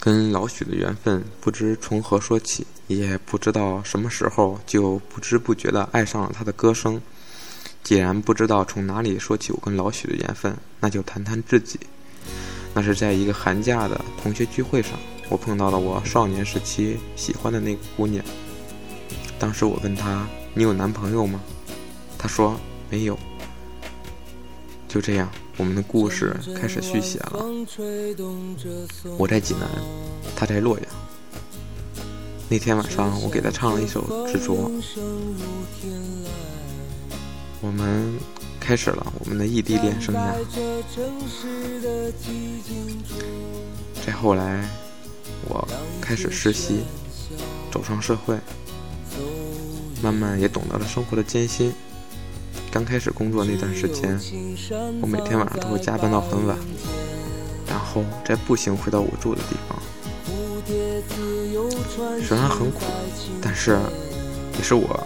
跟老许的缘分不知从何说起，也不知道什么时候就不知不觉地爱上了他的歌声。既然不知道从哪里说起我跟老许的缘分，那就谈谈自己。那是在一个寒假的同学聚会上，我碰到了我少年时期喜欢的那个姑娘。当时我问她：“你有男朋友吗？”她说：“没有。”就这样。我们的故事开始续写了。我在济南，他在洛阳。那天晚上，我给他唱了一首《执着》。我们开始了我们的异地恋生涯。再后来，我开始实习，走上社会，慢慢也懂得了生活的艰辛。刚开始工作那段时间，我每天晚上都会加班到很晚，然后再步行回到我住的地方。虽然很苦，但是也是我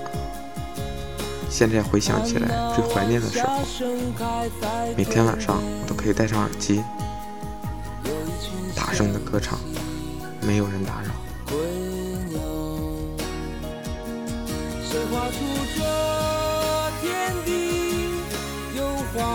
现在回想起来最怀念的时候。每天晚上我都可以戴上耳机，大声的歌唱，没有人打扰。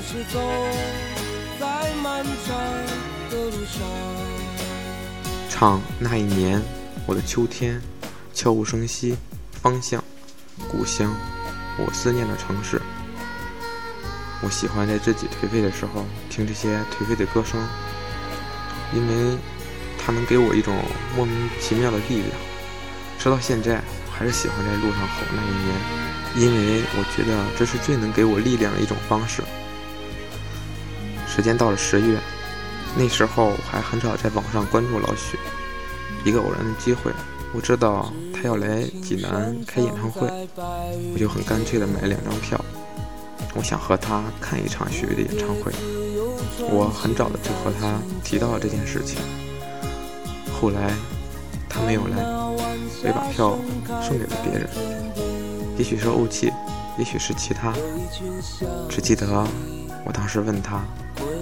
总是走在漫长的路上。唱那一年，我的秋天，悄无声息，方向，故乡，我思念的城市。我喜欢在自己颓废的时候听这些颓废的歌声，因为它能给我一种莫名其妙的力量。直到现在，我还是喜欢在路上吼那一年，因为我觉得这是最能给我力量的一种方式。时间到了十月，那时候我还很少在网上关注老许。一个偶然的机会，我知道他要来济南开演唱会，我就很干脆的买了两张票。我想和他看一场许巍的演唱会。我很早的就和他提到了这件事情。后来他没有来，我也把票送给了别人。也许是怄气，也许是其他，只记得我当时问他。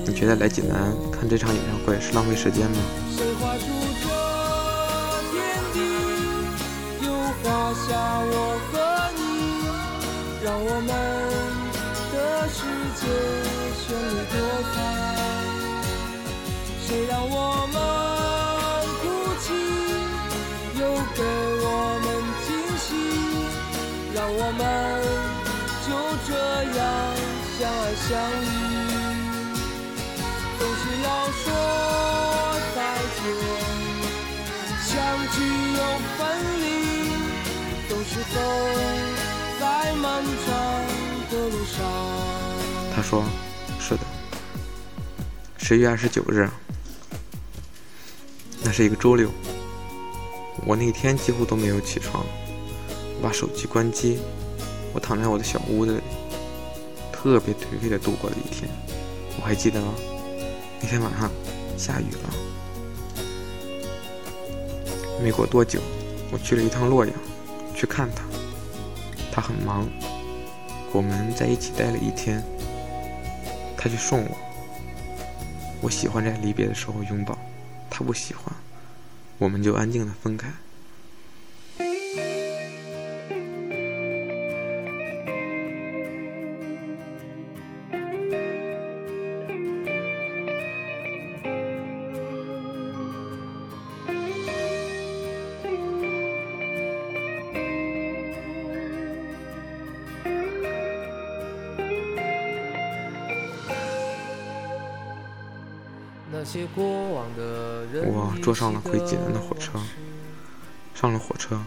你觉得来济南看这场演唱会是浪费时间吗？谁让我们总是要说再见，相聚又分离，总是走在漫长的路上。他说：“是的。”十月二十九日，那是一个周六。我那天几乎都没有起床，我把手机关机，我躺在我的小屋子里，特别颓废的度过了一天。我还记得吗。那天晚上下雨了，没过多久，我去了一趟洛阳，去看他。他很忙，我们在一起待了一天。他去送我，我喜欢在离别的时候拥抱，他不喜欢，我们就安静的分开。我坐上了回济南的火车，上了火车，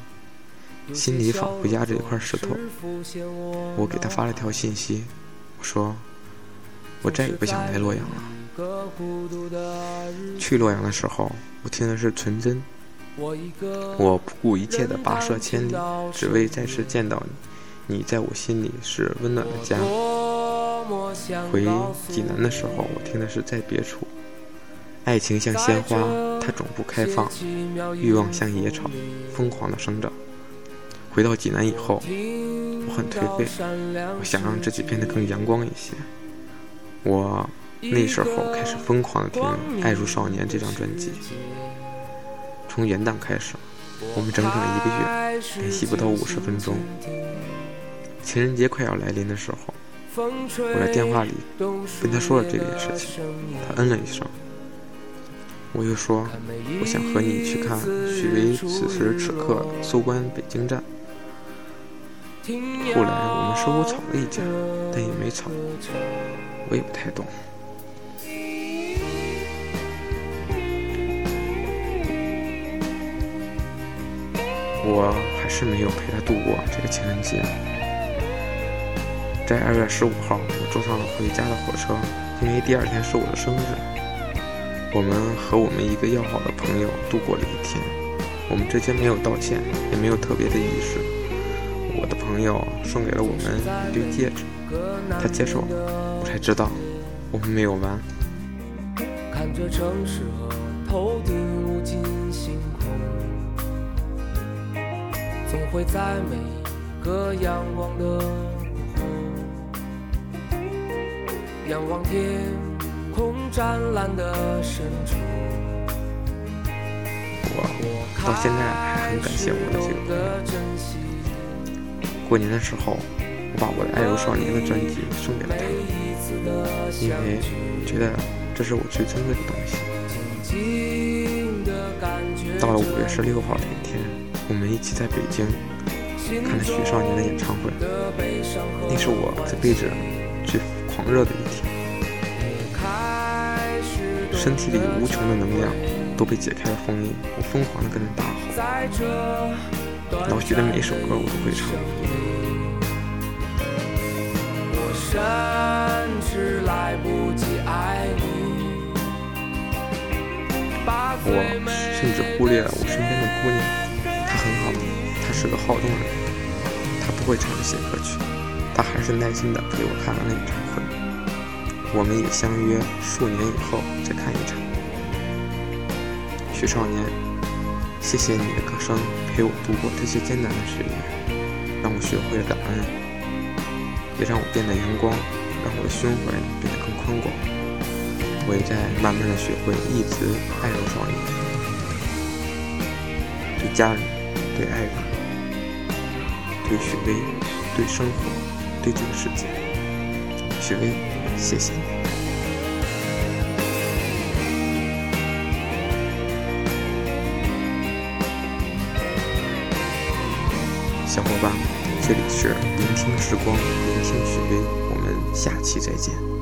心里仿佛压着一块石头。我给他发了条信息，我说：“我再也不想来洛阳了。”去洛阳的时候，我听的是纯真。我不顾一切的跋涉千里，只为再次见到你。你在我心里是温暖的家。回济南的时候，我听的是在别处。爱情像鲜花，它总不开放；欲望像野草，疯狂的生长。回到济南以后，我很颓废，我想让自己变得更阳光一些。我那时候开始疯狂的听《爱如少年》这张专辑。从元旦开始，我们整整一个月联系不到五十分钟。情人节快要来临的时候，我在电话里跟他说了这件事情，他嗯了一声。我又说，我想和你去看许巍此时此刻收官北京站。后来我们似乎吵了一架，但也没吵，我也不太懂。我还是没有陪他度过这个情人节。在二月十五号，我坐上了回家的火车，因为第二天是我的生日。我们和我们一个要好的朋友度过了一天。我们之间没有道歉，也没有特别的仪式。我的朋友送给了我们一对戒指，他接受了，我才知道我们没有完。看着城市头顶无尽星总会在每一个仰望的午后，仰望天空湛蓝的深处。我到现在还很感谢我的这个朋友。过年的时候，我把我的《爱如少年》的专辑送给了他，因为觉得这是我最珍贵的东西。到了五月十六号那天。我们一起在北京看了许少年的演唱会，那是我这辈子最狂热的一天。身体里无穷的能量都被解开了封印，我疯狂的跟着大吼。老许的每一首歌我都会唱。我甚至忽略了我身边的姑娘。她很好，她是个好动的人，她不会唱这些歌曲，她还是耐心的陪我看完了演唱会。我们也相约数年以后再看一场。许少年，谢谢你的歌声陪我度过这些艰难的岁月，让我学会了感恩，也让我变得阳光，让我的胸怀变得更宽广。我也在慢慢的学会一直爱着少年，对家人。对爱人，对许巍，对生活，对这个世界，许巍，谢谢你，小伙伴，这里是聆听时光，聆听许巍，我们下期再见。